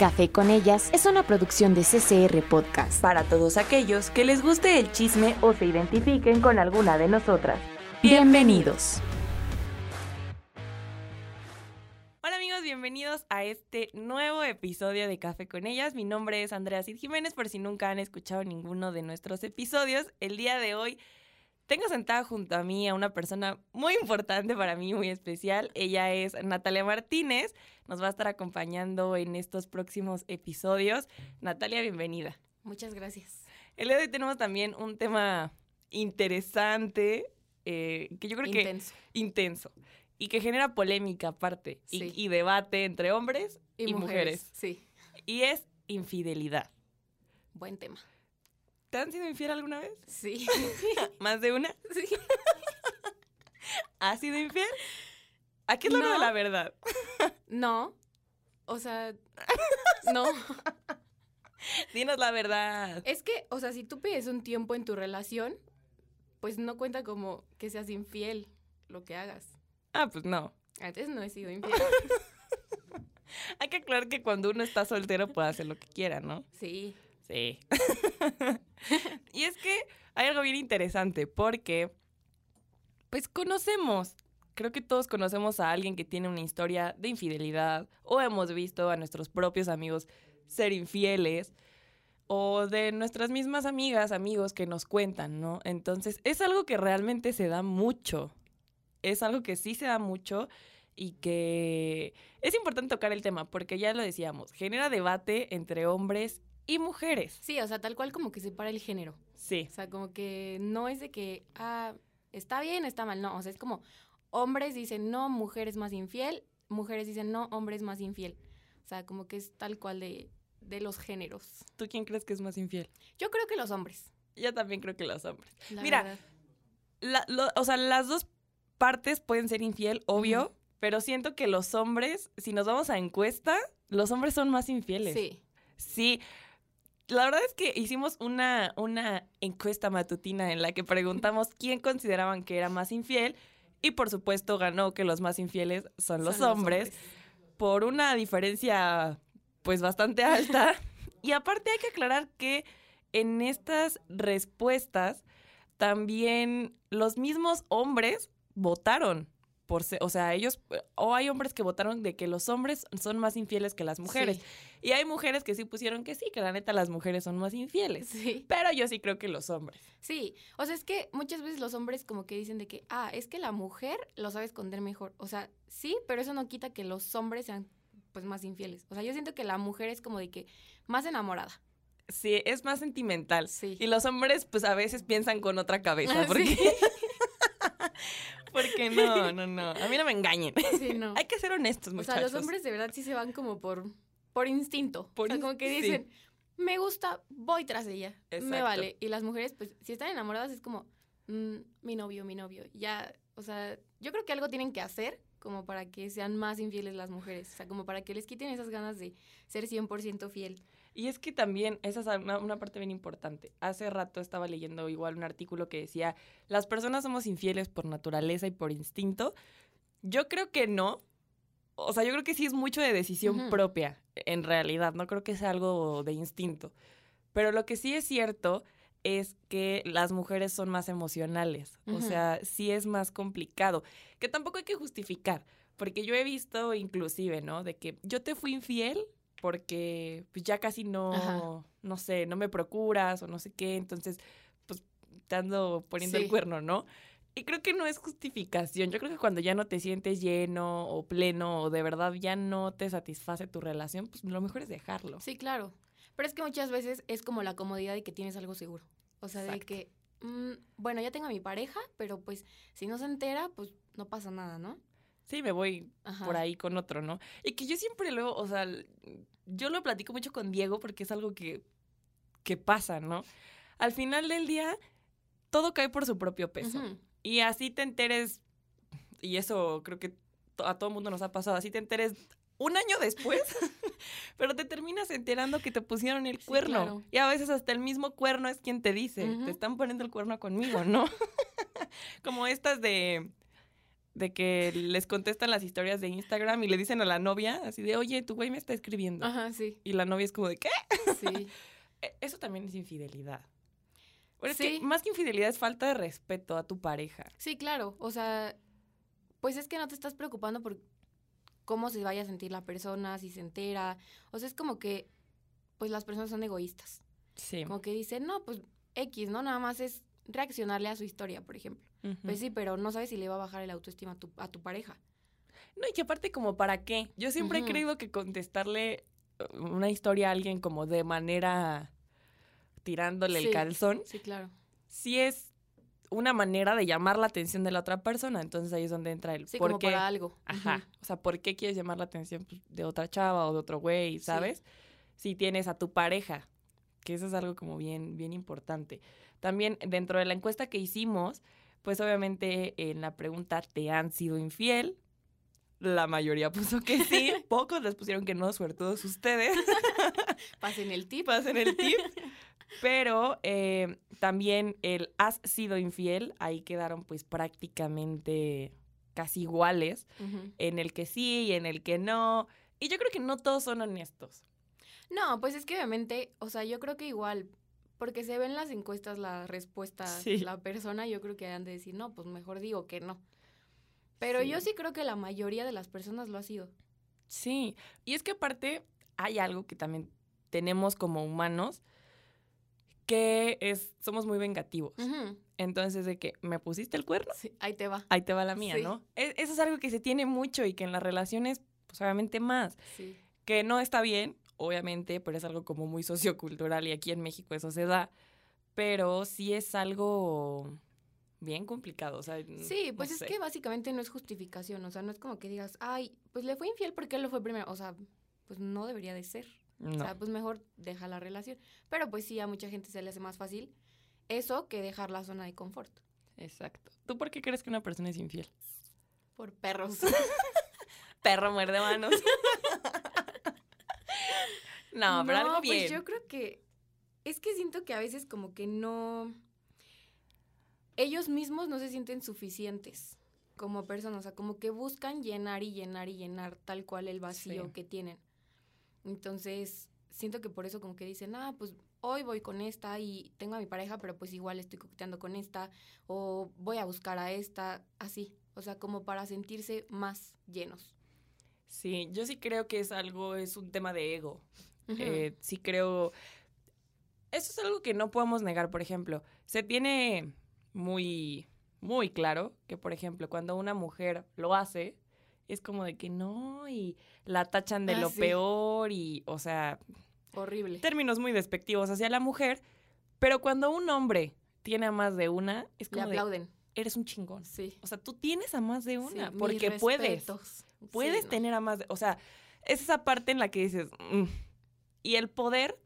Café con ellas es una producción de CCR Podcast. Para todos aquellos que les guste el chisme o se identifiquen con alguna de nosotras. Bienvenidos. Hola amigos, bienvenidos a este nuevo episodio de Café con ellas. Mi nombre es Andrea Cid Jiménez, por si nunca han escuchado ninguno de nuestros episodios. El día de hoy tengo sentada junto a mí a una persona muy importante para mí, muy especial. Ella es Natalia Martínez. Nos va a estar acompañando en estos próximos episodios. Natalia, bienvenida. Muchas gracias. El día de hoy tenemos también un tema interesante, eh, que yo creo Intenso. que intenso y que genera polémica aparte Sí. y, debate entre hombres y, mujeres. Sí, Y es infidelidad. buen tema. ¿Te han sido infiel alguna vez? Sí. ¿Más de una? sí. ¿Has sido infiel? Aquí es la hora de No. la verdad. No. O sea, no. Dinos la verdad. Es que, o sea, si tú pides un tiempo en tu relación, pues no cuenta como que seas infiel lo que hagas. Ah, pues no. Antes no he sido infiel. Hay que aclarar que cuando uno está soltero puede hacer lo que quiera, ¿no? Sí. Sí. y es que hay algo bien interesante porque, pues conocemos, creo que todos conocemos a alguien que tiene una historia de infidelidad o hemos visto a nuestros propios amigos ser infieles o de nuestras mismas amigas, amigos que nos cuentan, ¿no? Entonces es algo que realmente se da mucho. Es algo que sí se da mucho y que es importante tocar el tema porque ya lo decíamos, genera debate entre hombres y mujeres. Sí, o sea, tal cual como que separa el género. Sí. O sea, como que no es de que, ah, está bien, está mal. No, o sea, es como hombres dicen no, mujer es más infiel, mujeres dicen no, hombre es más infiel. O sea, como que es tal cual de, de los géneros. ¿Tú quién crees que es más infiel? Yo creo que los hombres. Yo también creo que los hombres. la Mira, verdad. La- lo- o sea, las dos partes pueden ser infiel, obvio, pero siento que los hombres, si nos vamos a encuesta, los hombres son más infieles. Sí. Sí. La verdad es que hicimos una, una encuesta matutina en la que preguntamos quién consideraban que era más infiel y por supuesto ganó que los más infieles son los son hombres. por una diferencia pues bastante alta. y aparte hay que aclarar que en estas respuestas también los mismos hombres votaron por ser, o sea, ellos o hay hombres que votaron de que los hombres son más infieles que las mujeres Sí. y hay mujeres que sí pusieron que sí, que la neta las mujeres son más infieles. Sí. Pero yo sí creo que los hombres. Sí. O sea, es que muchas veces los hombres como que dicen de que, ah, es que la mujer lo sabe esconder mejor. O sea, sí, pero eso no quita que los hombres sean pues más infieles. O sea, yo siento que la mujer es como de que más enamorada. Sí, es más sentimental. Sí. Y los hombres, pues a veces piensan con otra cabeza. Porque, sí. Porque no, no, no. A mí no me engañen. Sí, no. Hay que ser honestos, O muchachos. sea, los hombres de verdad sí se van como por, por instinto. Por o sea, como que sí. dicen, me gusta, voy tras ella. Me Exacto. vale. Y las mujeres, pues, si están enamoradas, es como, "Mm, mi novio, mi novio. Ya, o sea, yo creo que algo tienen que hacer como para que sean más infieles las mujeres. O sea, como para que les quiten esas ganas de ser 100% fiel. Y es que también, esa es una, una parte bien importante. Hace rato estaba leyendo igual un artículo que decía, las personas somos infieles por naturaleza y por instinto. Yo creo que no. O sea, yo creo que sí es mucho de decisión propia, en realidad. No creo que sea algo de instinto. Pero lo que sí es cierto es que las mujeres son más emocionales. O sea, sí es más complicado. Que tampoco hay que justificar. Porque yo he visto inclusive, ¿no? De que yo te fui infiel porque pues ya casi no, Ajá. no sé, no me procuras o no sé qué, entonces pues te ando poniendo el cuerno, ¿no? Y creo que no es justificación. Yo creo que cuando ya no te sientes lleno o pleno o de verdad ya no te satisface tu relación, pues lo mejor es dejarlo. Sí, claro. Pero es que muchas veces es como la comodidad de que tienes algo seguro. O sea, de que, mm, bueno, ya tengo a mi pareja, pero pues si no se entera, pues no pasa nada, ¿no? Sí, me voy Ajá. por ahí con otro, ¿no? Y que yo siempre luego, o sea, yo lo platico mucho con Diego porque es algo que, que pasa, ¿no? Al final del día, todo cae por su propio peso. Y así te enteres, y eso creo que a todo mundo nos ha pasado, así te enteres un año después, pero te terminas enterando que te pusieron el Sí, cuerno. claro. Y a veces hasta el mismo cuerno es quien te dice, te están poniendo el cuerno conmigo, ¿no? Como estas de de que les contestan las historias de Instagram y le dicen a la novia así de, oye, tu güey me está escribiendo. Ajá, sí. Y la novia es como de, ¿qué? Sí. E- Eso también es infidelidad. Es Sí. que más que infidelidad es falta de respeto a tu pareja. Sí, claro. O sea, pues es que no te estás preocupando por cómo se vaya a sentir la persona, si se entera. O sea, es como que, pues las personas son egoístas. Sí. Como que dicen, no, pues X, ¿no? Nada más es reaccionarle a su historia, por ejemplo. Pues sí, pero no sabes si le va a bajar el autoestima a tu, a tu pareja. No, y que aparte como para qué. Yo siempre he creído que contestarle uh, una historia a alguien como de manera tirándole Sí. el calzón, Sí, claro. sí es una manera de llamar la atención de la otra persona. Entonces ahí es donde entra el Sí, por como qué. para algo. Ajá. O sea, ¿por qué quieres llamar la atención pues, de otra chava o de otro güey, Sí. sabes? Si tienes a tu pareja, que eso es algo como bien, bien importante. También dentro de la encuesta que hicimos, pues obviamente en la pregunta, ¿te han sido infiel? La mayoría puso que sí, pocos les pusieron que no, suertudos ustedes, Pasen el tip. pasen el tip. Pero eh, también el has sido infiel, ahí quedaron pues prácticamente casi iguales en el que sí y en el que no. Y yo creo que no todos son honestos. No, pues es que obviamente, o sea, yo creo que igual, porque se ven las encuestas las respuestas, Sí. la persona, yo creo que han de decir, no, pues mejor digo que no. Pero Sí. yo sí creo que la mayoría de las personas lo ha sido. Sí. Y es que aparte hay algo que también tenemos como humanos que es, somos muy vengativos. Entonces, de que me pusiste el cuerno, Sí, ahí te va. ahí te va la mía, Sí. ¿no? E- Eso es algo que se tiene mucho y que en las relaciones, pues obviamente más. Sí. Que no está bien, obviamente, pero es algo como muy sociocultural y aquí en México eso se da. Pero sí es algo bien complicado. O sea, Sí, no pues es sé. que básicamente no es justificación, o sea, no es como que digas, ay, pues le fue infiel porque él lo fue primero, o sea, pues no debería de ser. No. O sea, pues mejor deja la relación. Pero pues sí, a mucha gente se le hace más fácil eso que dejar la zona de confort. Exacto. ¿Tú por qué crees que una persona es infiel? Por perros. Perro muerde manos. no, pero algo bien. Pues yo creo que es que siento que a veces como que no ellos mismos no se sienten suficientes como personas, o sea, como que buscan llenar y llenar y llenar tal cual el vacío Sí. que tienen. Entonces, siento que por eso como que dicen, "Ah, pues hoy voy con esta y tengo a mi pareja, pero pues igual estoy coqueteando con esta o voy a buscar a esta", así, o sea, como para sentirse más llenos. Sí, yo sí creo que es algo, es un tema de ego. Eh, sí creo. Eso es algo que no podemos negar, por ejemplo. Se tiene muy, muy claro que, por ejemplo, cuando una mujer lo hace, es como de que no, y la tachan de Ah, lo sí. peor, y, o sea, Horrible. términos muy despectivos hacia la mujer. Pero cuando un hombre tiene a más de una, es Le como de, aplauden. eres un chingón. Sí. O sea, tú tienes a más de una, Sí, porque puedes. Puedes Sí, no. tener a más, de- o sea, es esa parte en la que dices, "Mm". Y el poder,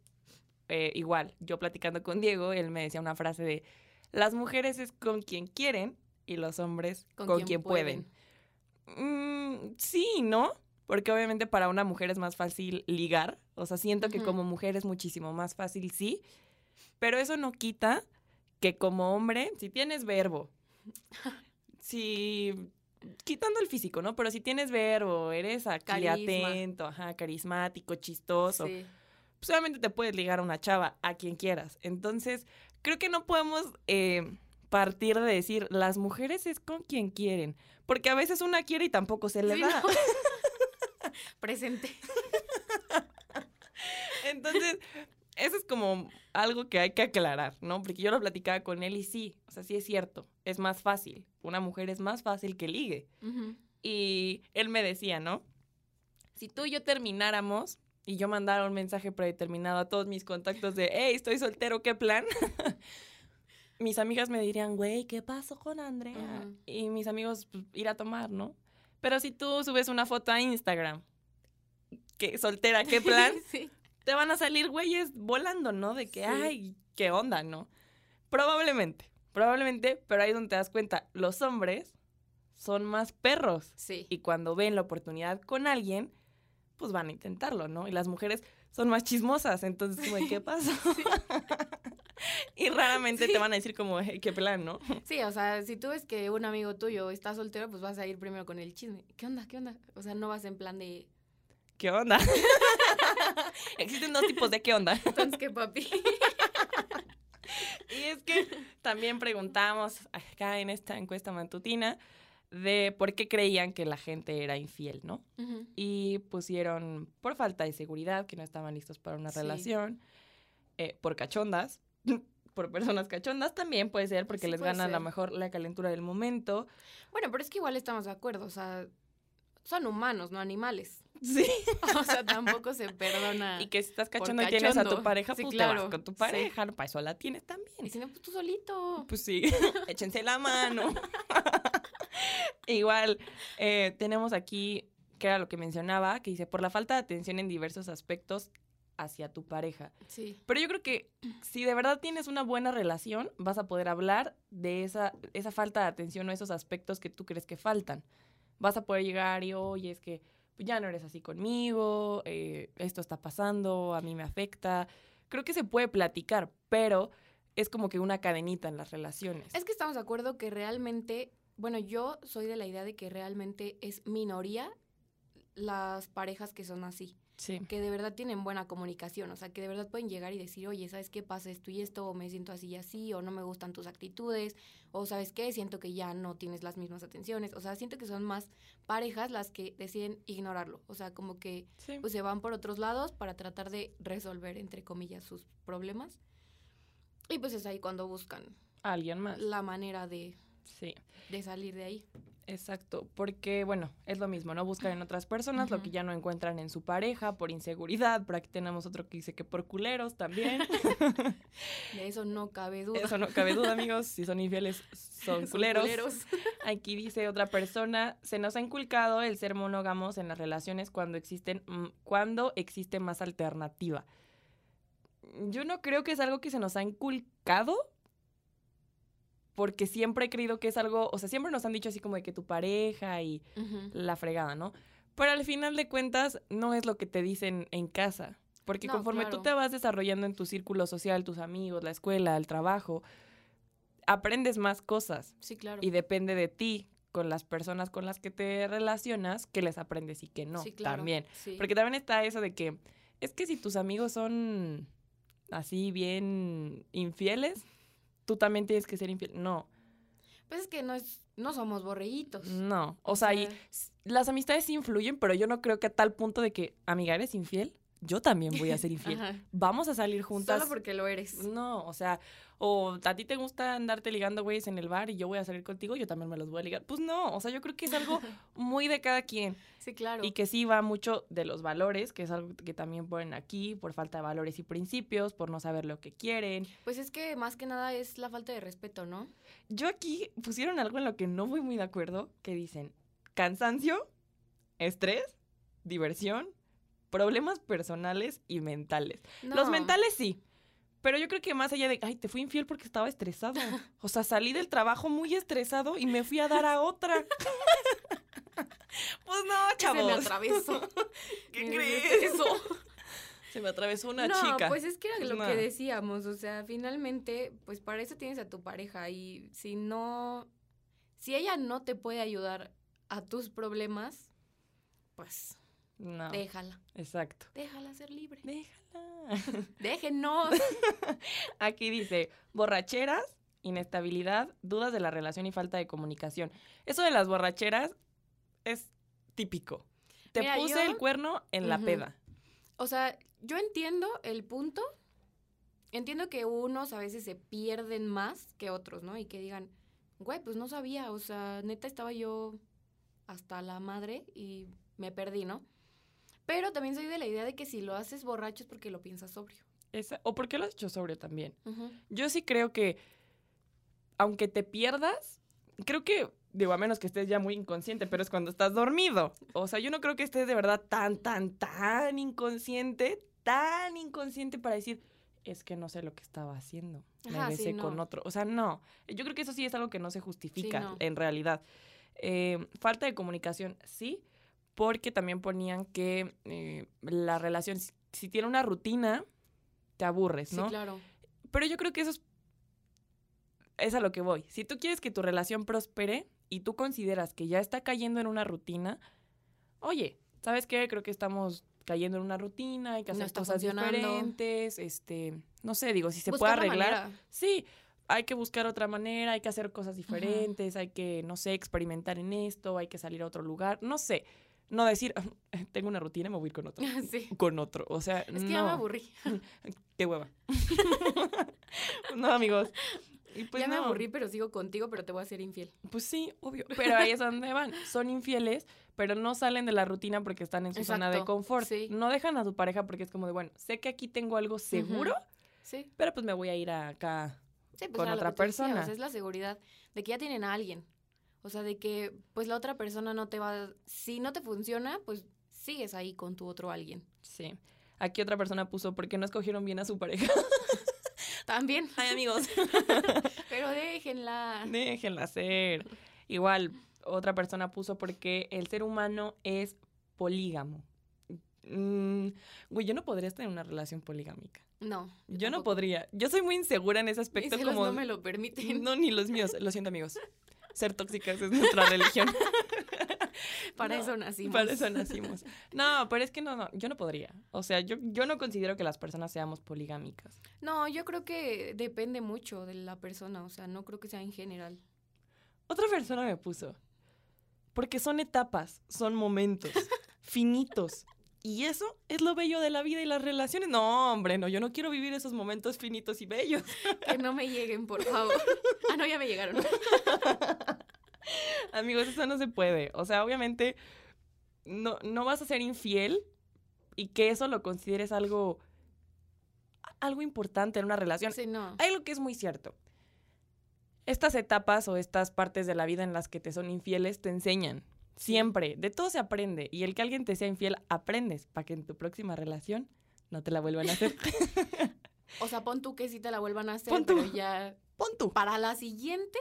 eh, igual, yo platicando con Diego, él me decía una frase de, las mujeres es con quien quieren y los hombres con, quien, pueden. Mm, sí, ¿no? Porque obviamente para una mujer es más fácil ligar, o sea, siento que como mujer es muchísimo más fácil, sí, pero eso no quita que como hombre, si tienes verbo, si quitando el físico, ¿no? Pero si tienes verbo, eres aquí Carisma. atento, ajá, carismático, chistoso, Sí. Pues obviamente te puedes ligar a una chava, a quien quieras. Entonces, creo que no podemos eh, partir de decir, las mujeres es con quien quieren, porque a veces una quiere y tampoco se le Sí, da. no. Presente. Entonces, eso es como algo que hay que aclarar, ¿no? Porque yo lo platicaba con él y sí, o sea, sí es cierto, es más fácil. Una mujer es más fácil que ligue. Y él me decía, ¿no? Si tú y yo termináramos y yo mandara un mensaje predeterminado a todos mis contactos de, hey, estoy soltero, ¿qué plan? mis amigas me dirían, güey, ¿qué pasó con Andrea? Y mis amigos, pues, ir a tomar, ¿no? Pero si tú subes una foto a Instagram, que soltera, ¿qué plan? sí. te van a salir güeyes volando, ¿no? De que, Sí. ay, qué onda, ¿no? Probablemente, probablemente, pero ahí es donde te das cuenta, los hombres son más perros. Sí. Y cuando ven la oportunidad con alguien, pues van a intentarlo, ¿no? Y las mujeres son más chismosas, entonces, como, ¿qué pasó? y raramente te van a decir como, "Hey, qué plan, ¿no? Sí, o sea, si tú ves que un amigo tuyo está soltero, pues vas a ir primero con el chisme. ¿Qué onda? ¿Qué onda? O sea, no vas en plan de, ¿Qué onda? Existen dos tipos de qué onda. entonces, ¿qué papi? Y es que también preguntamos acá en esta encuesta matutina de por qué creían que la gente era infiel, ¿no? Y pusieron por falta de seguridad, que no estaban listos para una Sí. relación, eh, por cachondas, por personas cachondas también puede ser, porque Sí, les gana a lo mejor la calentura del momento. Bueno, pero es que igual estamos de acuerdo, o sea, son humanos, no animales. Sí. O sea, tampoco se perdona. Y que si estás Por cachondo y tienes a tu pareja, Sí, pues te claro. vas con tu Sí. pareja, para eso la tienes Y también. si no, pues tú solito. Pues sí, échense la mano. Igual, eh, tenemos aquí, que era lo que mencionaba, que dice, por la falta de atención en diversos aspectos hacia tu pareja. Sí. Pero yo creo que si de verdad tienes una buena relación, vas a poder hablar de esa, esa falta de atención o esos aspectos que tú crees que faltan. Vas a poder llegar y, oye, es que ya no eres así conmigo, eh, esto está pasando, a mí me afecta. Creo que se puede platicar, pero es como que una cadenita en las relaciones. Es que estamos de acuerdo que realmente, bueno, yo soy de la idea de que realmente es minoría las parejas que son así, Sí. que de verdad tienen buena comunicación, o sea, que de verdad pueden llegar y decir, oye, ¿sabes qué pasa esto y esto? O me siento así y así, o no me gustan tus actitudes, o ¿sabes qué? Siento que ya no tienes las mismas atenciones, o sea, siento que son más parejas las que deciden ignorarlo, o sea, como que Sí. pues se van por otros lados para tratar de resolver, entre comillas, sus problemas. Y pues es ahí cuando buscan Alguien más. la manera de, Sí. de salir de ahí. Exacto, porque bueno, es lo mismo, ¿no? Buscan en otras personas lo que ya no encuentran en su pareja por inseguridad. Por aquí tenemos otro que dice que por culeros también. De eso no cabe duda. Eso no cabe duda, amigos. Si son infieles, son Son culeros. culeros. Aquí dice otra persona, se nos ha inculcado el ser monógamos en las relaciones cuando existen, mm, cuando existe más alternativa. Yo no creo que es algo que se nos ha inculcado, porque siempre he creído que es algo, o sea, siempre nos han dicho así como de que tu pareja y la fregada, ¿no? Pero al final de cuentas no es lo que te dicen en casa, porque No, conforme tú te vas desarrollando en tu círculo social, tus amigos, la escuela, el trabajo, aprendes más cosas Sí, claro. y depende de ti con las personas con las que te relacionas que les aprendes y que no sí, claro. también. Sí. Porque también está eso de que es que si tus amigos son así bien infieles, tú también tienes que ser infiel. No, Pues es que no, es, no somos borreguitos. no. O sea, y las amistades influyen, pero yo no creo que a tal punto de que, amiga, ¿eres infiel? Yo también voy a ser infiel. Vamos a salir juntas. Solo porque lo eres. No, o sea, o a ti te gusta andarte ligando güeyes en el bar y yo voy a salir contigo, yo también me los voy a ligar. Pues no, o sea, yo creo que es algo muy de cada quien Sí, claro. y que sí va mucho de los valores, que es algo que también ponen aquí, por falta de valores y principios, por no saber lo que quieren. Pues es que más que nada es la falta de respeto, ¿no? Yo aquí pusieron algo en lo que no voy muy de acuerdo, que dicen cansancio, estrés, diversión, problemas personales y mentales. Los No. mentales sí. Pero yo creo que más allá de, ay, te fui infiel porque estaba estresado. O sea, salí del trabajo muy estresado y me fui a dar a otra. pues no, Se me chavos. atravesó. ¿Qué crees? estresó. Se me atravesó una no, chica. pues es que era Pues lo no. que decíamos, o sea, finalmente, pues para eso tienes a tu pareja y si no, si ella no te puede ayudar a tus problemas, pues No, déjala, exacto. déjala ser libre. Déjala. Déjenos. Aquí dice, borracheras, inestabilidad, dudas de la relación y falta de comunicación. Eso de las borracheras es típico. Te Mira, puse yo- el cuerno en la peda. O sea, yo entiendo el punto. Entiendo que unos a veces se pierden más que otros, ¿no? Y que digan, güey, pues no sabía, o sea, neta estaba yo hasta la madre y me perdí, ¿no? Pero también soy de la idea de que si lo haces borracho es porque lo piensas sobrio. Esa- ¿O por qué lo has hecho sobrio también? Yo sí creo que, aunque te pierdas, creo que, digo, a menos que estés ya muy inconsciente, pero es cuando estás dormido. O sea, yo no creo que estés de verdad tan, tan, tan inconsciente, tan inconsciente para decir, es que no sé lo que estaba haciendo. Me Ajá, sí, besé con otro. O sea, no. Yo creo que eso sí es algo que no se justifica no. en realidad. Eh, falta de comunicación, sí, porque también ponían que eh, la relación, si, si tiene una rutina, te aburres, Sí, ¿no? claro. Pero yo creo que eso es es a lo que voy. Si tú quieres que tu relación prospere y tú consideras que ya está cayendo en una rutina, oye, ¿sabes qué? Creo que estamos cayendo en una rutina, hay que hacer cosas diferentes, este, no sé, digo, si se Buscar puede la arreglar. Sí, hay que buscar otra manera, hay que hacer cosas diferentes, hay que, no sé, experimentar en esto, hay que salir a otro lugar, no sé. No decir, tengo una rutina, me voy a ir con otro. sí. Con otro. O sea, Es que no. ya me aburrí. Qué hueva. no, amigos. Y pues ya me no. aburrí, pero sigo contigo, pero te voy a ser infiel. Pues sí, obvio. Pero ahí es donde van. Son infieles, pero no salen de la rutina porque están en su zona de confort. sí. No dejan a su pareja porque es como de, bueno, sé que aquí tengo algo seguro, Sí. pero pues me voy a ir acá. Sí, pues con otra persona. o sea, es la seguridad de que ya tienen a alguien. O sea, de que pues la otra persona no te va... Si no te funciona, pues sigues ahí con tu otro alguien. Sí. Aquí otra persona puso, ¿por qué no escogieron bien a su pareja? También. Ay, amigos. Pero déjenla. Déjenla ser. Igual, otra persona puso porque el ser humano es polígamo. Mm, güey, yo no podría estar en una relación poligámica. No. Yo no podría. Yo soy muy insegura en ese Mis aspecto celos como... no me lo permiten. No, ni los míos. Lo siento, amigos. Ser tóxicas es nuestra religión. Para No, eso nacimos. Para eso nacimos. No, pero es que no, no, yo no podría. O sea, yo, yo no considero que las personas seamos poligámicas. No, yo creo que depende mucho de la persona. O sea, no creo que sea en general. Otra persona me puso. Porque son etapas, son momentos finitos. Y eso es lo bello de la vida y las relaciones. No, hombre, no, yo no quiero vivir esos momentos finitos y bellos. Que no me lleguen, por favor. Ah, no, ya me llegaron. Amigos, eso no se puede. O sea, obviamente no, no vas a ser infiel y que eso lo consideres algo, algo importante en una relación. Sí, no. Hay algo que es muy cierto. Estas etapas o estas partes de la vida en las que te son infieles te enseñan. Siempre. De todo se aprende. Y el que alguien te sea infiel, aprendes para que en tu próxima relación no te la vuelvan a hacer. O sea, pon tú que sí te la vuelvan a hacer, Pon tú. pero ya Pon tú. para la siguiente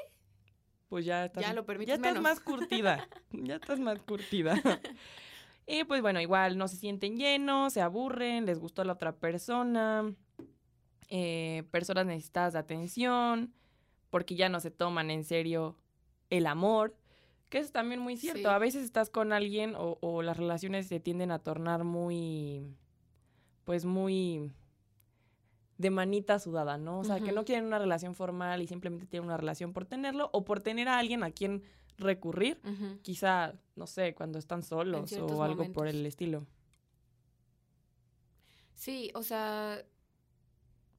Pues ya estás, Ya lo permites ya estás menos. más curtida. ya estás más curtida. y pues bueno, igual no se sienten llenos, se aburren, les gustó la otra persona. eh, personas necesitadas de atención, porque ya no se toman en serio el amor. Que eso es también muy cierto. Sí. A veces estás con alguien o, o las relaciones se tienden a tornar muy, pues muy de manita sudada, ¿no? O sea, que no quieren una relación formal y simplemente tienen una relación por tenerlo o por tener a alguien a quien recurrir, quizá, no sé, cuando están solos o algo por el estilo. Sí, o sea,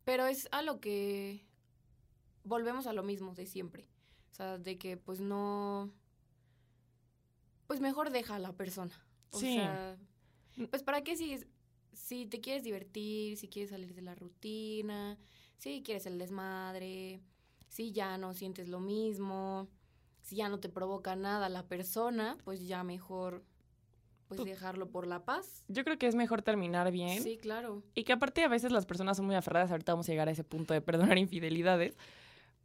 pero es a lo que volvemos a lo mismo de siempre. O sea, de que pues no, pues mejor deja a la persona. O Sí. sea, pues para qué si, si te quieres divertir, si quieres salir de la rutina, si quieres el desmadre, si ya no sientes lo mismo, si ya no te provoca nada la persona, pues ya mejor pues Pues- dejarlo por la paz. Yo creo que es mejor terminar bien. Sí, claro. Y que aparte a veces las personas son muy aferradas, ahorita vamos a llegar a ese punto de perdonar infidelidades,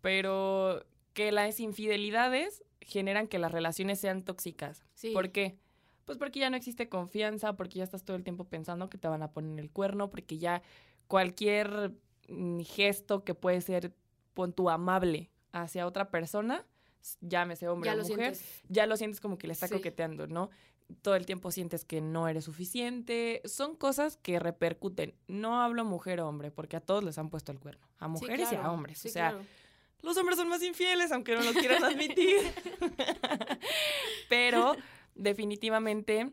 pero que las infidelidades generan que las relaciones sean tóxicas. Sí. ¿Por qué? Pues porque ya no existe confianza, porque ya estás todo el tiempo pensando que te van a poner el cuerno, porque ya cualquier mm, gesto que puede ser pon tú amable hacia otra persona, llámese hombre ya o mujer, sientes. ya lo sientes como que le está Sí. coqueteando, ¿no? Todo el tiempo sientes que no eres suficiente. Son cosas que repercuten. No hablo mujer o hombre, porque a todos les han puesto el cuerno. A Sí, mujeres y a hombres. Sí, o sea, claro. Los hombres son más infieles, aunque no lo quieran admitir. Pero definitivamente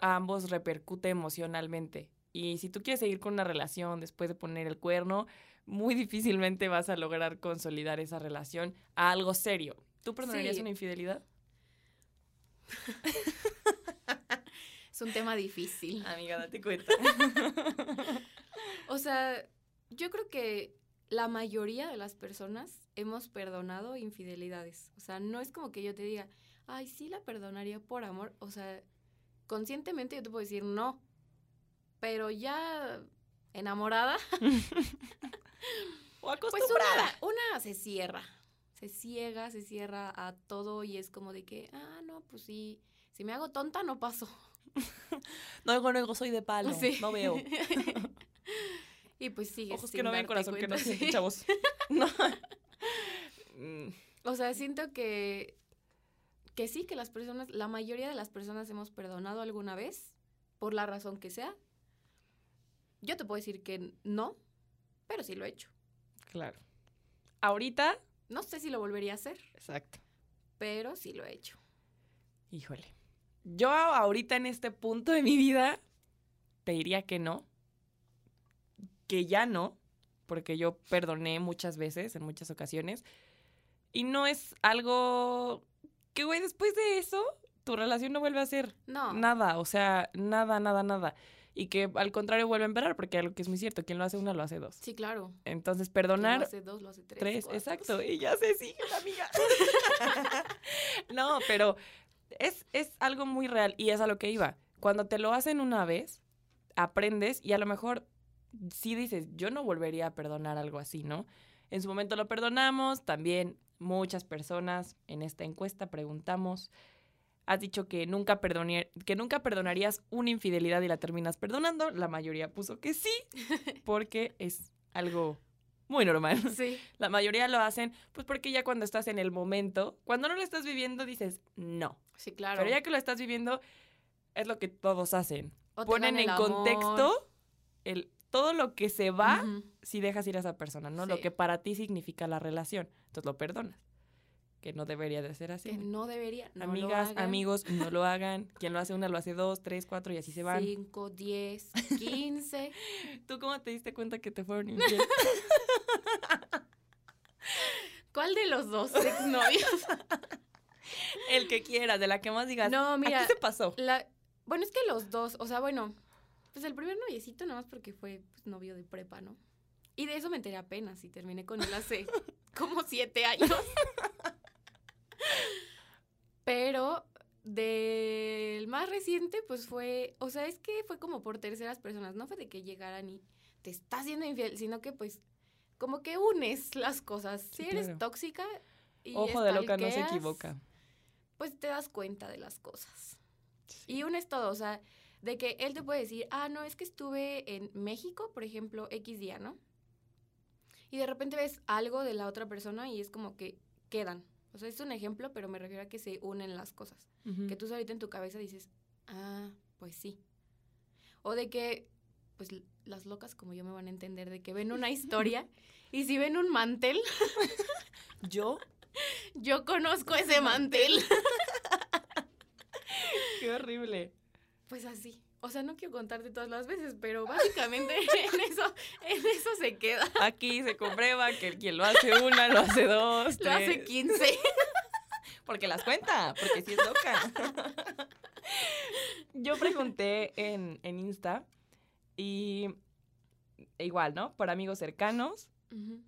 a ambos repercute emocionalmente. Y si tú quieres seguir con una relación después de poner el cuerno, muy difícilmente vas a lograr consolidar esa relación a algo serio. ¿Tú perdonarías Sí. una infidelidad? Es un tema difícil. Amiga, date cuenta. O sea, yo creo que la mayoría de las personas hemos perdonado infidelidades. O sea, no es como que yo te diga, ay, sí la perdonaría por amor. O sea, conscientemente yo te puedo decir no. Pero ya enamorada, o pues acostumbrada. una, una se cierra. Se ciega, se cierra a todo y es como de que, ah, no, pues sí, si me hago tonta no paso. No, no, no, soy de palo. Sí. No veo. y pues sigues Ojos que sin no ven, corazón que no sienten, sí. chavos. No. mm, O sea, siento que, que sí, que las personas, la mayoría de las personas hemos perdonado alguna vez, por la razón que sea. Yo te puedo decir que no, pero sí lo he hecho. claro. Ahorita, No sé si lo volvería a hacer, exacto. pero sí lo he hecho. Híjole. Yo ahorita en este punto de mi vida te diría que no. Que ya no. Porque yo perdoné muchas veces, en muchas ocasiones. Y no es algo que, güey, después de eso, tu relación no vuelve a ser No. nada. O sea, nada, nada, nada. Y que al contrario vuelve a empeorar, porque algo que es muy cierto, quien lo hace una lo hace dos. Sí, claro. Entonces, Quien perdonar Lo hace dos, lo hace tres. Tres, cuatro. exacto. Y ya se sigue la amiga. no, pero es, es algo muy real y es a lo que iba. Cuando te lo hacen una vez, aprendes y a lo mejor sí dices, yo no volvería a perdonar algo así, ¿no? En su momento lo perdonamos, también muchas personas en esta encuesta preguntamos, has dicho que nunca, que nunca perdonarías una infidelidad y la terminas perdonando, la mayoría puso que sí, porque es algo muy normal. Sí. La mayoría lo hacen, pues porque ya cuando estás en el momento, cuando no lo estás viviendo, dices no. Sí, claro. Pero ya que lo estás viviendo, es lo que todos hacen. O Ponen en amor. contexto el, todo lo que se va si dejas ir a esa persona, ¿no? Lo que para ti significa la relación. Entonces lo perdonas. Que no debería de ser así. Que no debería. no Amigas, amigos, no lo hagan. Quien lo hace una lo hace dos, tres, cuatro y así se van. Cinco, diez, quince. ¿Tú cómo te diste cuenta que te fueron infiel? ¿Cuál de los dos exnovios? el que quieras, de la que más digas. No, mira, Aquí se pasó. La, bueno, es que los dos, o sea, bueno, pues el primer noviecito nada más porque fue pues, novio de prepa, ¿no? Y de eso me enteré apenas y terminé con él hace como siete años. Pero del más reciente, pues fue, o sea, es que fue como por terceras personas, no fue de que llegaran y te estás siendo infiel, sino que pues como que unes las cosas. Si Sí, eres claro. tóxica y Ojo de loca no se equivoca. pues te das cuenta de las cosas. Y unes todo, o sea, de que él te puede decir, ah, no, es que estuve en México, por ejemplo, X día, ¿no? Y de repente ves algo de la otra persona y es como que quedan. O sea, es un ejemplo, pero me refiero a que se unen las cosas. Que tú ahorita en tu cabeza dices, ah, pues sí. O de que, pues las locas como yo me van a entender, de que ven una historia y si ven un mantel, Yo, yo conozco ese mantel. qué horrible. Pues así. O sea, no quiero contarte todas las veces, pero básicamente en eso, en eso se queda. Aquí se comprueba que quien lo hace una, lo hace dos, Lo hace. 15. Porque las cuenta, porque sí es loca. Yo pregunté en, en Insta y igual, ¿no? Por amigos cercanos.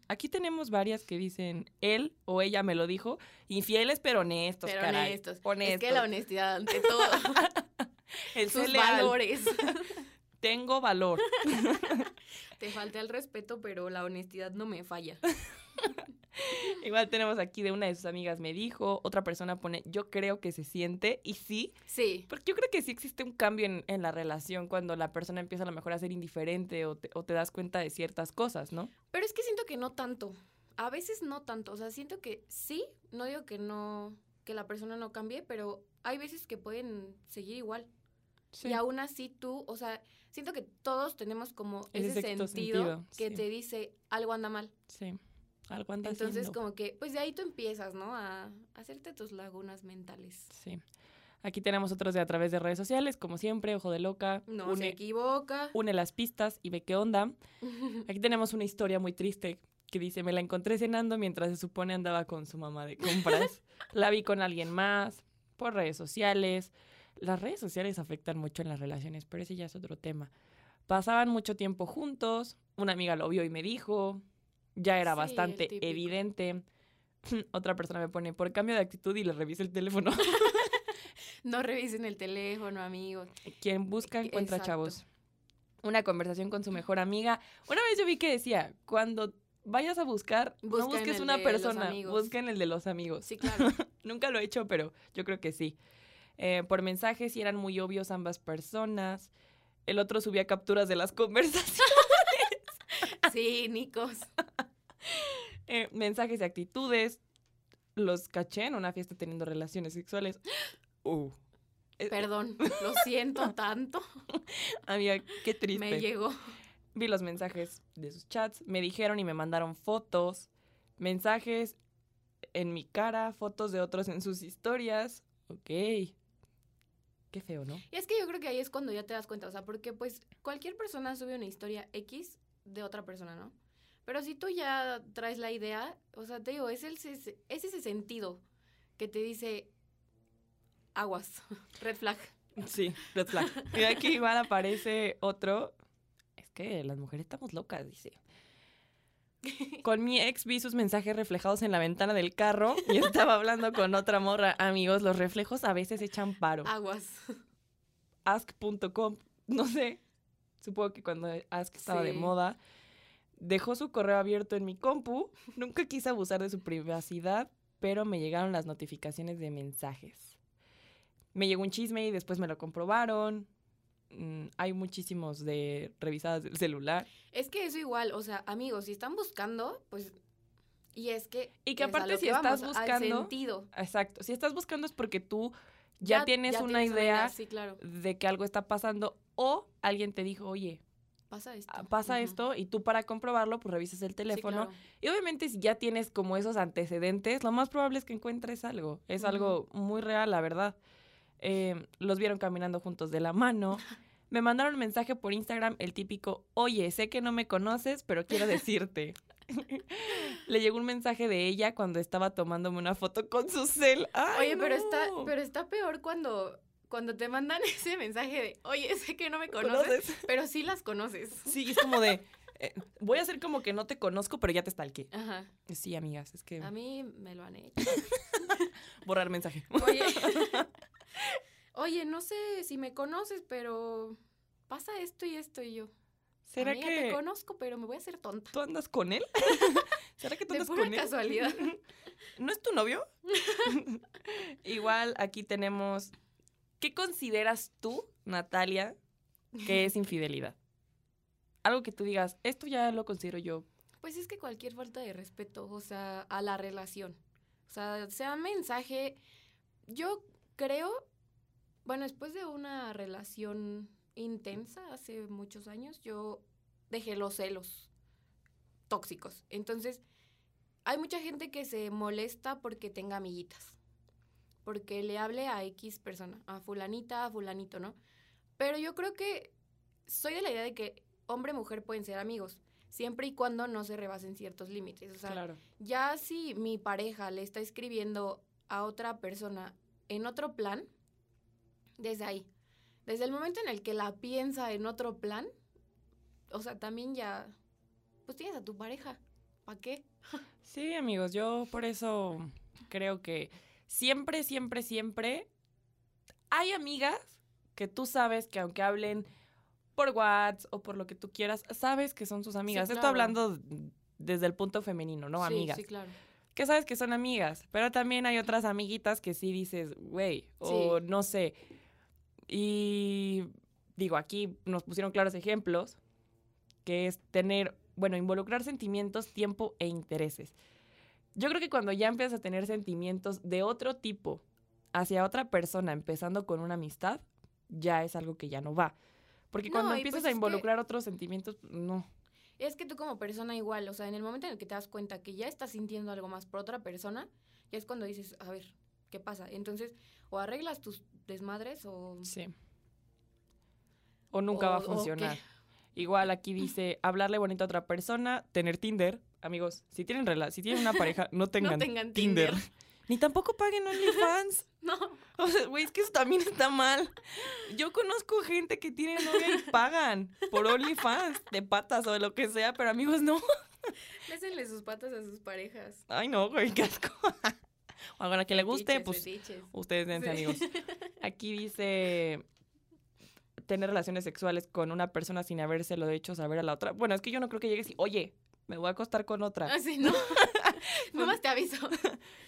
Aquí tenemos varias que dicen él o ella me lo dijo. Infieles pero honestos, Pero caray. honestos. Es Honestos. que la honestidad ante todo. El sus leal. valores. Tengo valor. Te falta el respeto, pero la honestidad no me falla. Igual tenemos aquí de una de sus amigas me dijo, otra persona pone, yo creo que se siente y sí, Sí. porque yo creo que sí existe un cambio en, en la relación cuando la persona empieza a lo mejor a ser indiferente o te, o te das cuenta de ciertas cosas, ¿no? Pero es que siento que no tanto. A veces no tanto. O sea, siento que sí. No digo que no, que la persona no cambie, pero hay veces que pueden seguir igual. Y aún así tú, o sea, siento que todos tenemos como Ese sentido, sentido, que sí. te dice algo anda mal. Sí, algo anda Entonces, como que, pues de ahí tú empiezas, ¿no? A, a hacerte tus lagunas mentales. Sí. Aquí tenemos otros de a través de redes sociales, como siempre, Ojo de Loca, No se equivoca. une las pistas y ve qué onda. Aquí tenemos una historia muy triste que dice, me la encontré cenando mientras se supone andaba con su mamá de compras. la vi con alguien más, por redes sociales. Las redes sociales afectan mucho en las relaciones, pero ese ya es otro tema. Pasaban mucho tiempo juntos, una amiga lo vio y me dijo, ya era Sí, bastante evidente. Otra persona me pone, por cambio de actitud y le revisa el teléfono. no revisen el teléfono, amigos. Quien busca encuentra Exacto. chavos. Una conversación con su mejor amiga. Una vez yo vi que decía, cuando vayas a buscar, Busca no busques una persona, busca en el de los amigos. Sí, claro. Nunca lo he hecho, pero yo creo que sí. Eh, por mensajes, y eran muy obvios ambas personas. El otro subía capturas de las conversaciones. Sí, Nicos. Eh, mensajes y actitudes. los caché en una fiesta teniendo relaciones sexuales. Uh. Eh, Perdón, lo siento tanto. Amiga, qué triste. Me llegó. Vi los mensajes de sus chats, me dijeron y me mandaron fotos, mensajes en mi cara, fotos de otros en sus historias. Ok. Qué feo, ¿no? Y es que yo creo que ahí es cuando ya te das cuenta, o sea, porque pues cualquier persona sube una historia X de otra persona, ¿no? Pero si tú ya traes la idea, o sea, te digo, es, el, es ese sentido que te dice aguas, red flag. Sí, red flag. Y aquí igual aparece otro. Es que las mujeres estamos locas, dice. Con mi ex vi sus mensajes reflejados en la ventana del carro y estaba hablando con otra morra. Amigos, los reflejos a veces echan paro. Aguas. Ask.com, no sé. Supongo que cuando Ask estaba de moda. Dejó su correo abierto en mi compu. Nunca quise abusar de su privacidad, pero me llegaron las notificaciones de mensajes. Me llegó un chisme y después me lo comprobaron. Mm, hay muchísimos de revisadas del celular. Es que eso igual, o sea, amigos, si están buscando, pues. Y es que. Y que aparte si que estás vamos, buscando- sentido. Exacto. Si estás buscando es porque tú ya, tienes una idea Sí, claro. de que algo está pasando o alguien te dijo, oye, Pasa esto. ah, pasa esto y tú para comprobarlo pues revisas el Sí, teléfono. claro. Y obviamente si ya tienes como esos antecedentes, lo más probable es que encuentres algo. Es algo muy real, la verdad. Eh, los vieron caminando juntos de la mano. Me mandaron un mensaje por Instagram, el típico, oye, sé que no me conoces, pero quiero decirte. Le llegó un mensaje de ella cuando estaba tomándome una foto con su cel. ¡Ay, Oye, pero está, pero está peor cuando, cuando te mandan ese mensaje de, oye, sé que no me conoces, ¿Conoces? pero sí las conoces. Sí, es como de, eh, voy a hacer como que no te conozco, pero ya te stalqué. Ajá. Sí, amigas, es que A mí me lo han hecho. borrar mensaje. Oye, oye, no sé si me conoces, pero pasa esto y esto y yo. ¿Será Amiga, te que conozco, pero me voy a hacer tonta. tú andas con él? ¿Será que tú De andas pura con él? casualidad. ¿No es tu novio? Igual aquí tenemos, ¿qué consideras tú, Natalia, que es infidelidad? Algo que tú digas, esto ya lo considero yo. Pues es que cualquier falta de respeto, o sea, a la relación. O sea, sea mensaje. Yo creo, bueno, después de una relación intensa hace muchos años, yo dejé los celos tóxicos. Entonces, hay mucha gente que se molesta porque tenga amiguitas. Porque le hable a X persona, a fulanita, a fulanito, ¿no? Pero yo creo que soy de la idea de que hombre y mujer pueden ser amigos, siempre y cuando no se rebasen ciertos límites. O sea, claro. ya si mi pareja le está escribiendo a otra persona en otro plan, desde ahí, desde el momento en el que la piensa en otro plan, o sea, también ya, pues tienes a tu pareja. ¿Para qué? Sí, amigos, yo por eso creo que siempre, siempre, siempre hay amigas que tú sabes que aunque hablen por WhatsApp o por lo que tú quieras, sabes que son sus amigas. Esto claro. hablando desde el punto femenino, ¿no? Sí, amigas. Sí, claro. Que sabes que son amigas, pero también hay otras amiguitas que sí dices, güey, o Sí. no sé. Y digo, aquí nos pusieron claros ejemplos, que es tener, bueno, involucrar sentimientos, tiempo e intereses. Yo creo que cuando ya empiezas a tener sentimientos de otro tipo hacia otra persona, empezando con una amistad, ya es algo que ya no va. Porque No, cuando empiezas pues a que- involucrar otros sentimientos, no. Es que tú como persona igual, o sea, en el momento en el que te das cuenta que ya estás sintiendo algo más por otra persona, ya es cuando dices, a ver, ¿qué pasa? Entonces, o arreglas tus desmadres o... Sí. O nunca va a funcionar. Igual aquí dice hablarle bonito a otra persona, tener Tinder. Amigos, si tienen rela si tienen una pareja, no tengan, tengan Tinder. Tinder. Ni tampoco paguen OnlyFans. No, O sea, güey, es que eso también está mal. Yo conozco gente que tiene novia y pagan por OnlyFans, de patas o de lo que sea, pero amigos, no. bésenle sus patas a sus parejas. Ay, no, güey, qué asco. O a la que le guste, Fetiches, pues fetiches. Ustedes dense, Sí. amigos. Aquí dice tener relaciones sexuales con una persona sin habérselo hecho saber a la otra. Bueno, es que yo no creo que llegues y, oye, me voy a acostar con otra. Así no. Nomás te aviso.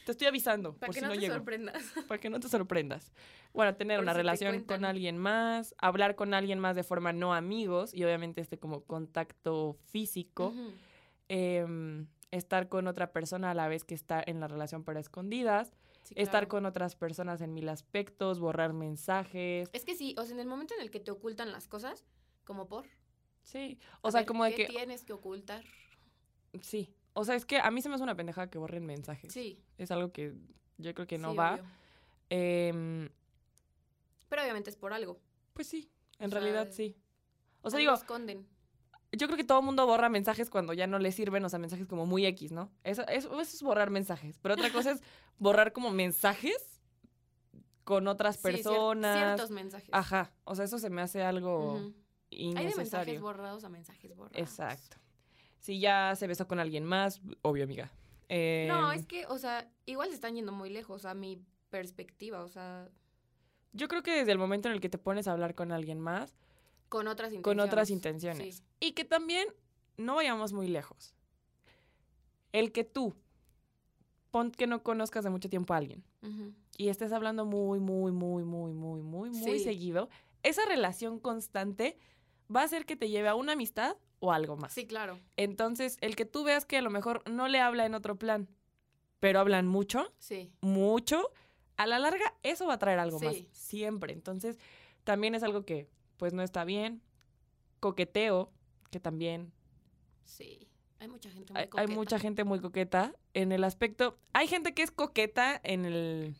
Te estoy avisando, Para por que si no, te llego. sorprendas. Para que no te sorprendas. Bueno, tener Por una si relación con alguien más, hablar con alguien más de forma no amigos y obviamente este como contacto físico. Em, estar con otra persona a la vez que está en la relación pero a escondidas, Sí, estar con otras personas en mil aspectos, borrar mensajes. Es que sí, o sea, en el momento en el que te ocultan las cosas, como por. Sí, a o sea, ver, como de ¿qué que tienes que ocultar? Sí. O sea, es que a mí se me hace una pendejada que borren mensajes. Sí. Es algo que yo creo que no sí, va. Em, Pero obviamente es por algo. pues sí, en O sea, realidad sí. O sea, digo, esconden. yo creo que todo el mundo borra mensajes cuando ya no le sirven, o sea, mensajes como muy X, ¿no? Eso, eso, eso es borrar mensajes. Pero otra cosa es borrar como mensajes con otras Sí, cier- personas. ciertos mensajes. Ajá. O sea, eso se me hace algo Ujú. Hay de mensajes innecesario. borrados a mensajes borrados. Exacto. Si ya se besó con alguien más, obvio, amiga. No, Em, es que, o sea, igual se están yendo muy lejos a mi perspectiva, o sea, Yo creo que desde el momento en el que te pones a hablar con alguien más, con otras intenciones. con otras intenciones. Sí. Y que también no vayamos muy lejos. El que tú, pon que no conozcas de mucho tiempo a alguien y estés hablando muy, muy, muy, muy, muy, muy, muy Sí. seguido, esa relación constante va a hacer que te lleve a una amistad o algo más. Sí, claro. Entonces, el que tú veas que a lo mejor no le habla en otro plan, pero hablan mucho, Sí. mucho, a la larga eso va a traer algo más, Sí. siempre. Entonces, también es algo que pues no está bien. Coqueteo, que también Sí. Hay mucha gente muy hay, hay coqueta. mucha gente muy coqueta en el aspecto, hay gente que es coqueta en el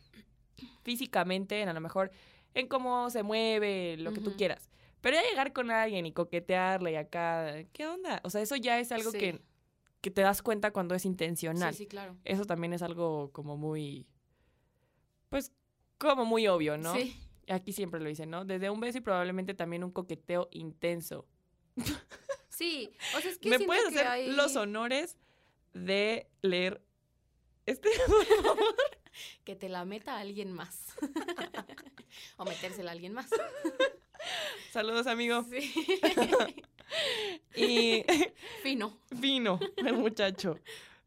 físicamente, en a lo mejor en cómo se mueve, lo que tú quieras. Pero ya llegar con alguien y coquetearle y acá, ¿qué onda? O sea, eso ya es algo Sí. que, que te das cuenta cuando es Sí, intencional. sí, claro. Eso también es algo como muy, pues, como muy obvio, ¿no? Sí. Aquí siempre lo dicen, ¿no? Desde un beso y probablemente también un coqueteo intenso. Sí. O sea, es que ¿Me puedes que hacer hay- los honores de leer este? que te la meta alguien más. o metérsela a alguien más. Saludos, amigo. Sí. Y Fino. vino el muchacho.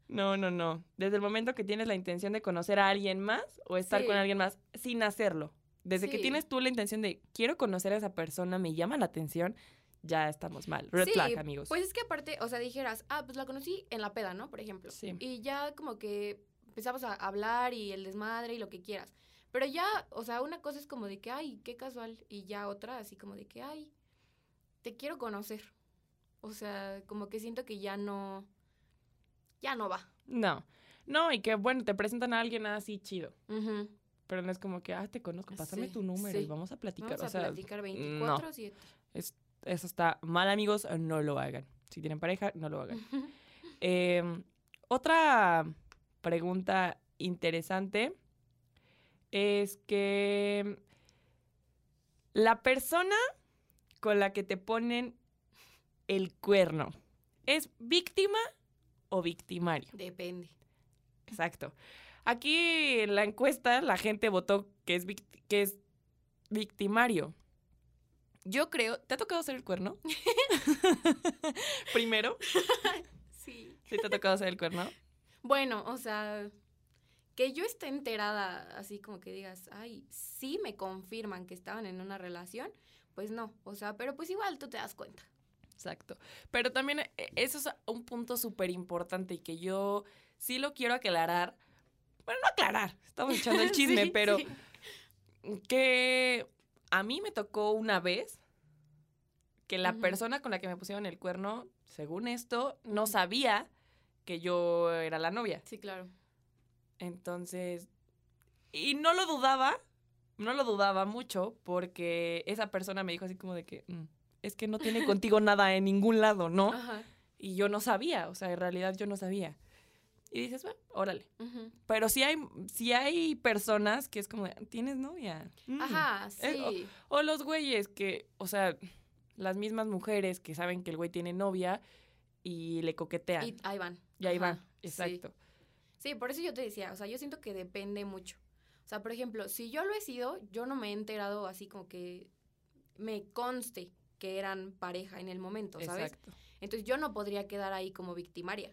No, no, no. Desde el momento que tienes la intención de conocer a alguien más o estar con alguien más sin hacerlo. Desde que tienes tú la intención de quiero conocer a esa persona, me llama la atención, ya estamos mal. Red Sí, flag, amigos. Pues es que aparte, o sea, dijeras, ah, pues la conocí en la peda, ¿no? Por ejemplo. Sí. Y ya como que empezamos a hablar y el desmadre y lo que quieras. Pero ya, o sea, una cosa es como de que, ay, qué casual. Y ya otra así como de que, ay, te quiero conocer. O sea, como que siento que ya no, ya no va. No. No, y que bueno, te presentan a alguien así chido. Ujú. Pero no es como que, ah, te conozco, pásame Sí, tu número y sí. vamos a platicar. Vamos o a sea, platicar 24-7. eso está mal, amigos, no lo hagan. Si tienen pareja, no lo hagan. Eh, otra pregunta interesante es que la persona con la que te ponen el cuerno es víctima o victimario. Depende. Exacto. Aquí en la encuesta la gente votó que es, vict- que es victimario. Yo creo, ¿te ha tocado hacer el cuerno? Primero, Sí. ¿sí te ha tocado hacer el cuerno? Bueno, o sea, que yo esté enterada, así como que digas, ay, sí me confirman que estaban en una relación, pues no, o sea, pero pues igual tú te das cuenta. Exacto. Pero también eh, eso es un punto súper importante y que yo sí lo quiero aclarar. Bueno, no aclarar, estamos echando el chisme, Sí, pero sí. que a mí me tocó una vez que la persona con la que me pusieron el cuerno, según esto, no sabía que yo era la novia. Sí, claro. Entonces, y no lo dudaba, no lo dudaba mucho porque esa persona me dijo así como de que "Mm, es que no tiene contigo nada en ningún lado, ¿no? Ajá. Y yo no sabía, o sea, en realidad yo no sabía. Y dices, bueno, órale. Pero sí hay, sí hay personas que es como, ¿tienes novia? Mm. Ajá, sí. O los güeyes que, o sea, las mismas mujeres que saben que el güey tiene novia y le coquetean. Y ahí van. Y ahí Ajá, van, exacto. Sí, por eso yo te decía, o sea, yo siento que depende mucho. O sea, por ejemplo, si yo lo he sido, yo no me he enterado así como que me conste que eran pareja en el momento, ¿sabes? Exacto. Entonces yo no podría quedar ahí como victimaria.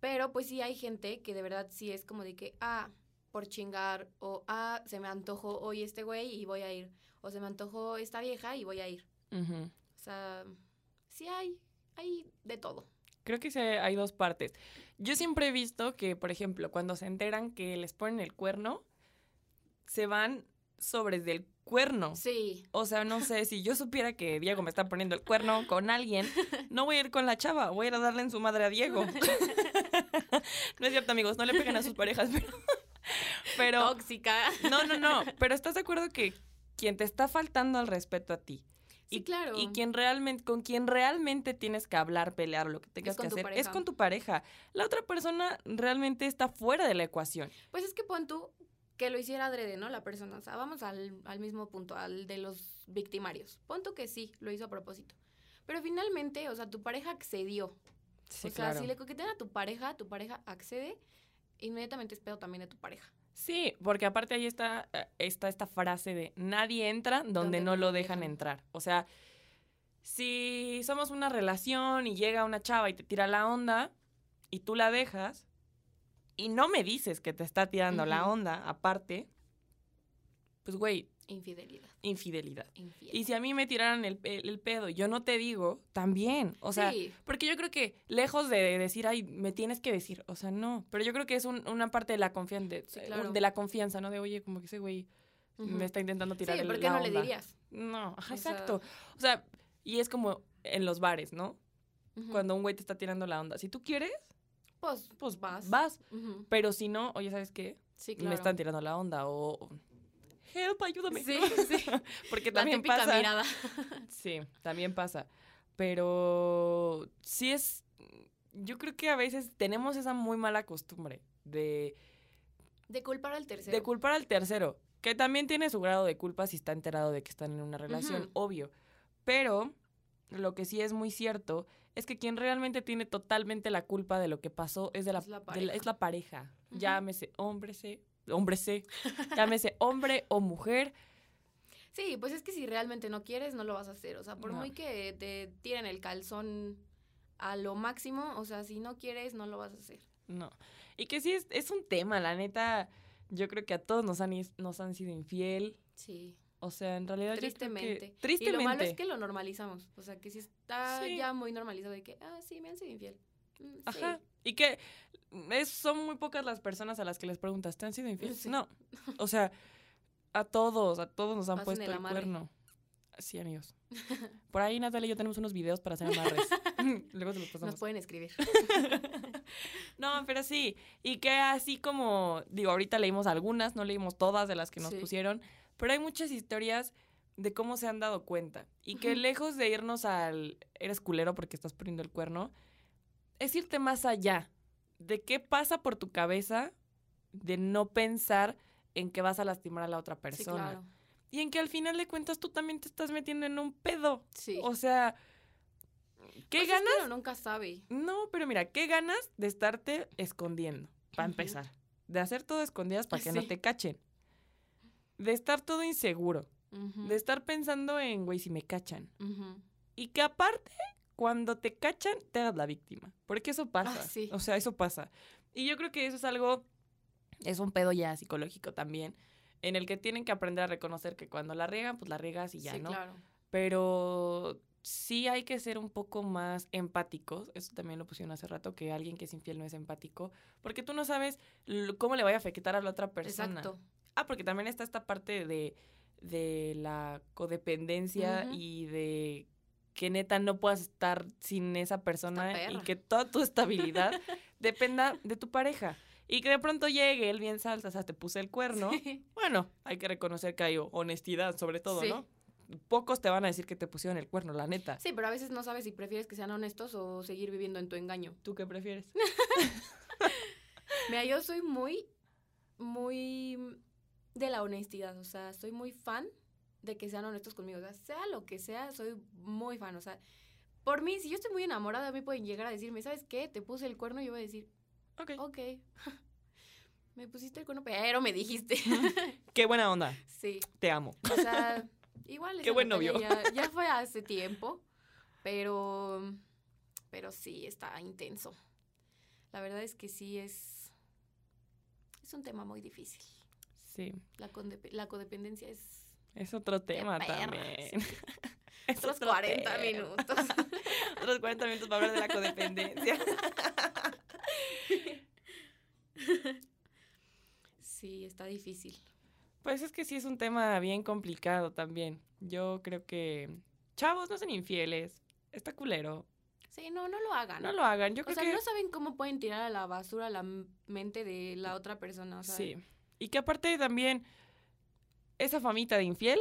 Pero pues sí hay gente que de verdad sí es como de que, ah, por chingar, o ah, se me antojó hoy este güey y voy a ir, o se me antojó esta vieja y voy a ir. Ujú. O sea, sí hay, hay de todo. Creo que hay dos partes. Yo siempre he visto que, por ejemplo, cuando se enteran que les ponen el cuerno, se van sobre del cuerno. Sí. O sea, no sé, si yo supiera que Diego me está poniendo el cuerno con alguien, no voy a ir con la chava, voy a ir a darle en su madre a Diego. no es cierto, amigos, no le peguen a sus parejas, pero... pero Tóxica. no, no, no, pero ¿estás de acuerdo que quien te está faltando al respeto a ti Sí, y, claro. y quien realmente, con quien realmente tienes que hablar, pelear lo que tengas con que hacer, es con tu pareja. La otra persona realmente está fuera de la ecuación. Pues es que pon tú que lo hiciera adrede, ¿no? La persona. O sea, vamos al, al mismo punto, al de los victimarios. Pon tú que sí, lo hizo a propósito. Pero finalmente, o sea, tu pareja accedió. Sí, o sea, si le coquetean a tu pareja, tu pareja accede, inmediatamente es pedo también de tu pareja. Sí, porque aparte ahí está, eh, está esta frase de nadie entra donde, Donde no lo dejan entrar. O sea, si somos una relación y llega una chava y te tira la onda y tú la dejas y no me dices que te está tirando la onda aparte, pues güey, Infidelidad. infidelidad. Infiel. Y si a mí me tiraran el, el, el pedo yo no te digo, también. O sea, sí, porque yo creo que lejos de decir, ay, me tienes que decir, o sea, no. Pero yo creo que es un- una parte de la confianza, de, Sí, claro. de la confianza, ¿no? De, oye, como que ese güey me está intentando Sí, tirar el- ¿por qué la no le onda. dirías? No, ajá, O sea- exacto. O sea, y es como en los bares, ¿no? Cuando un güey te está tirando la onda. Si tú quieres, Pues, pues vas. vas. Pero si no, oye, ¿sabes qué? Sí, claro. Me están tirando la onda o... Help, ayúdame. Sí, sí. Porque La también pasa. mirada. Sí, también pasa. Pero sí es. Yo creo que a veces tenemos esa muy mala costumbre de, De culpar al tercero. de culpar al tercero, que también tiene su grado de culpa si está enterado de que están en una relación, obvio. Pero lo que sí es muy cierto es que quien realmente tiene totalmente la culpa de lo que pasó es de la, Es la de la- pareja. es la pareja. Llámese hombre, hombre, sé, llámese hombre o mujer. Sí, pues es que si realmente no quieres, no lo vas a hacer. O sea, por No. muy que te tiren el calzón a lo máximo, o sea, si no quieres, no lo vas a hacer. No. Y que sí es, es un tema, la neta. Yo creo que a todos nos han, is- nos han sido infiel. Sí. O sea, en realidad creo que- Tristemente. tristemente. Y lo malo es que lo normalizamos. O sea, que si está Sí. ya muy normalizado de que, ah, sí, me han sido infiel. Mm, sí. Y que es, son muy pocas las personas a las que les preguntas, ¿te han sido infiel? Sí. No. O sea, a todos, a todos nos han Pasen puesto el cuerno. Sí, amigos. Por ahí Natalia y yo tenemos unos videos para hacer amarres. Luego se los Nos pasamos. pueden escribir. No, pero sí. Y que así como, digo, ahorita leímos algunas, no leímos todas de las que nos Sí. pusieron, pero hay muchas historias de cómo se han dado cuenta. Y que lejos de irnos al eres culero porque estás poniendo el cuerno, es irte más allá. De qué pasa por tu cabeza de no pensar en que vas a lastimar a la otra Sí, persona. claro. Y en que al final de cuentas tú también te estás metiendo en un pedo. Sí. O sea, ¿qué Pues es que ganas? uno nunca sabe. No, pero mira, ¿qué ganas de estarte escondiendo? Para empezar. De hacer todo escondidas para que no te cachen. De estar todo inseguro. De estar pensando en, güey, si me cachan. Y que aparte, cuando te cachan, te hagas la víctima. Porque eso pasa. Ah, sí. O sea, eso pasa. Y yo creo que eso es algo, es un pedo ya psicológico también, en el que tienen que aprender a reconocer que cuando la riegan, pues la riegas y ya, sí, ¿no? claro. Pero sí hay que ser un poco más empáticos. Eso también lo pusieron hace rato, que alguien que es infiel no es empático. Porque tú no sabes cómo le vaya a afectar a la otra persona. Exacto. Ah, porque también está esta parte de, de la codependencia y de que neta no puedas estar sin esa persona y que toda tu estabilidad dependa de tu pareja. Y que de pronto llegue él bien salsa, o sea, te puse el cuerno. Sí. Bueno, hay que reconocer que hay honestidad sobre todo, Sí. ¿no? Pocos te van a decir que te pusieron el cuerno, la neta. Sí, pero a veces no sabes si prefieres que sean honestos o seguir viviendo en tu engaño. ¿Tú qué prefieres? Mira, yo soy muy, muy de la honestidad. O sea, soy muy fan de que sean honestos conmigo. O sea, sea lo que sea, soy muy fan. O sea, por mí, si yo estoy muy enamorada, a mí pueden llegar a decirme, ¿sabes qué? Te puse el cuerno y yo voy a decir, Ok. ok. me pusiste el cuerno, pero me dijiste. Qué buena onda. sí. Te amo. O sea, igual Qué buen novio. Ya, ya fue hace tiempo, pero, pero sí está intenso. La verdad es que sí es, es un tema muy difícil. Sí. La, la codependencia es Es otro tema también. Es otros otro 40 tema. minutos. otros 40 minutos para hablar de la codependencia. Sí, está difícil. Pues es que sí es un tema bien complicado también. Yo creo que chavos no son infieles. Está culero. Sí, no, no lo hagan. No lo hagan. Yo o creo sea, que no saben cómo pueden tirar a la basura la mente de la otra persona. O sea, sí. Y que aparte también esa famita de infiel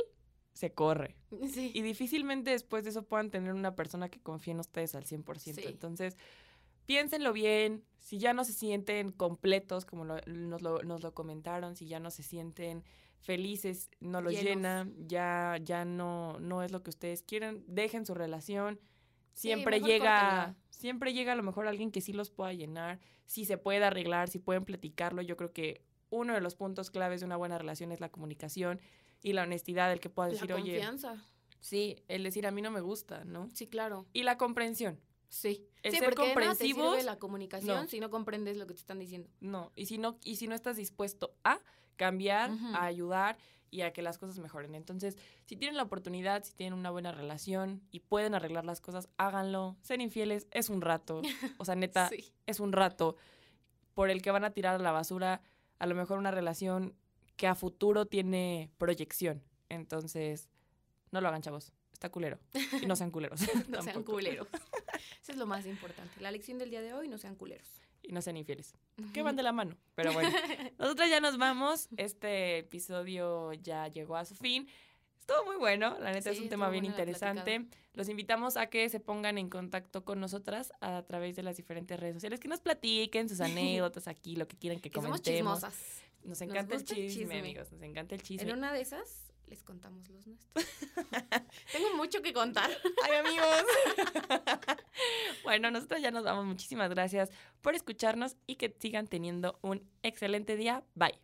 se corre. Sí. Y difícilmente después de eso puedan tener una persona que confíe en ustedes al 100%. Sí. Entonces, piénsenlo bien. Si ya no se sienten completos, como lo- nos, lo, nos lo comentaron, si ya no se sienten felices, no los llena, ya, ya no, no es lo que ustedes quieren, dejen su relación. Siempre llega, córtenla. siempre llega a lo mejor alguien que sí los pueda llenar, si se puede arreglar, si pueden platicarlo. Yo creo que uno de los puntos claves de una buena relación es la comunicación y la honestidad, el que pueda decir, la oye, confianza. Sí, el decir a mí no me gusta, ¿no? Sí, claro. Y la comprensión. Sí. El sí, ser porque te sirve la comunicación no. si no comprendes lo que te están diciendo. No, y si no, y si no estás dispuesto a cambiar, a ayudar y a que las cosas mejoren. Entonces, si tienen la oportunidad, si tienen una buena relación y pueden arreglar las cosas, háganlo. Ser infieles es un rato. O sea, neta, Sí. es un rato por el que van a tirar a la basura a lo mejor una relación que a futuro tiene proyección. Entonces, no lo hagan, chavos. Está culero. Y no sean culeros. No sean culeros. Eso es lo más importante. La lección del día de hoy, no sean culeros. Y no sean infieles. que van de la mano. Pero bueno, nosotros ya nos vamos. Este episodio ya llegó a su fin. Estuvo muy bueno, la neta es un tema bien interesante. Los invitamos a que se pongan en contacto con nosotras a través de las diferentes redes sociales, que nos platiquen sus anécdotas aquí, lo que quieran que Que somos comentemos. chismosas. Nos encanta el chisme, chisme. amigos, nos encanta el chisme. En una de esas les contamos los nuestros. Tengo mucho que contar. Ay, amigos. bueno, nosotros ya nos vamos. Muchísimas gracias por escucharnos y que sigan teniendo un excelente día. Bye.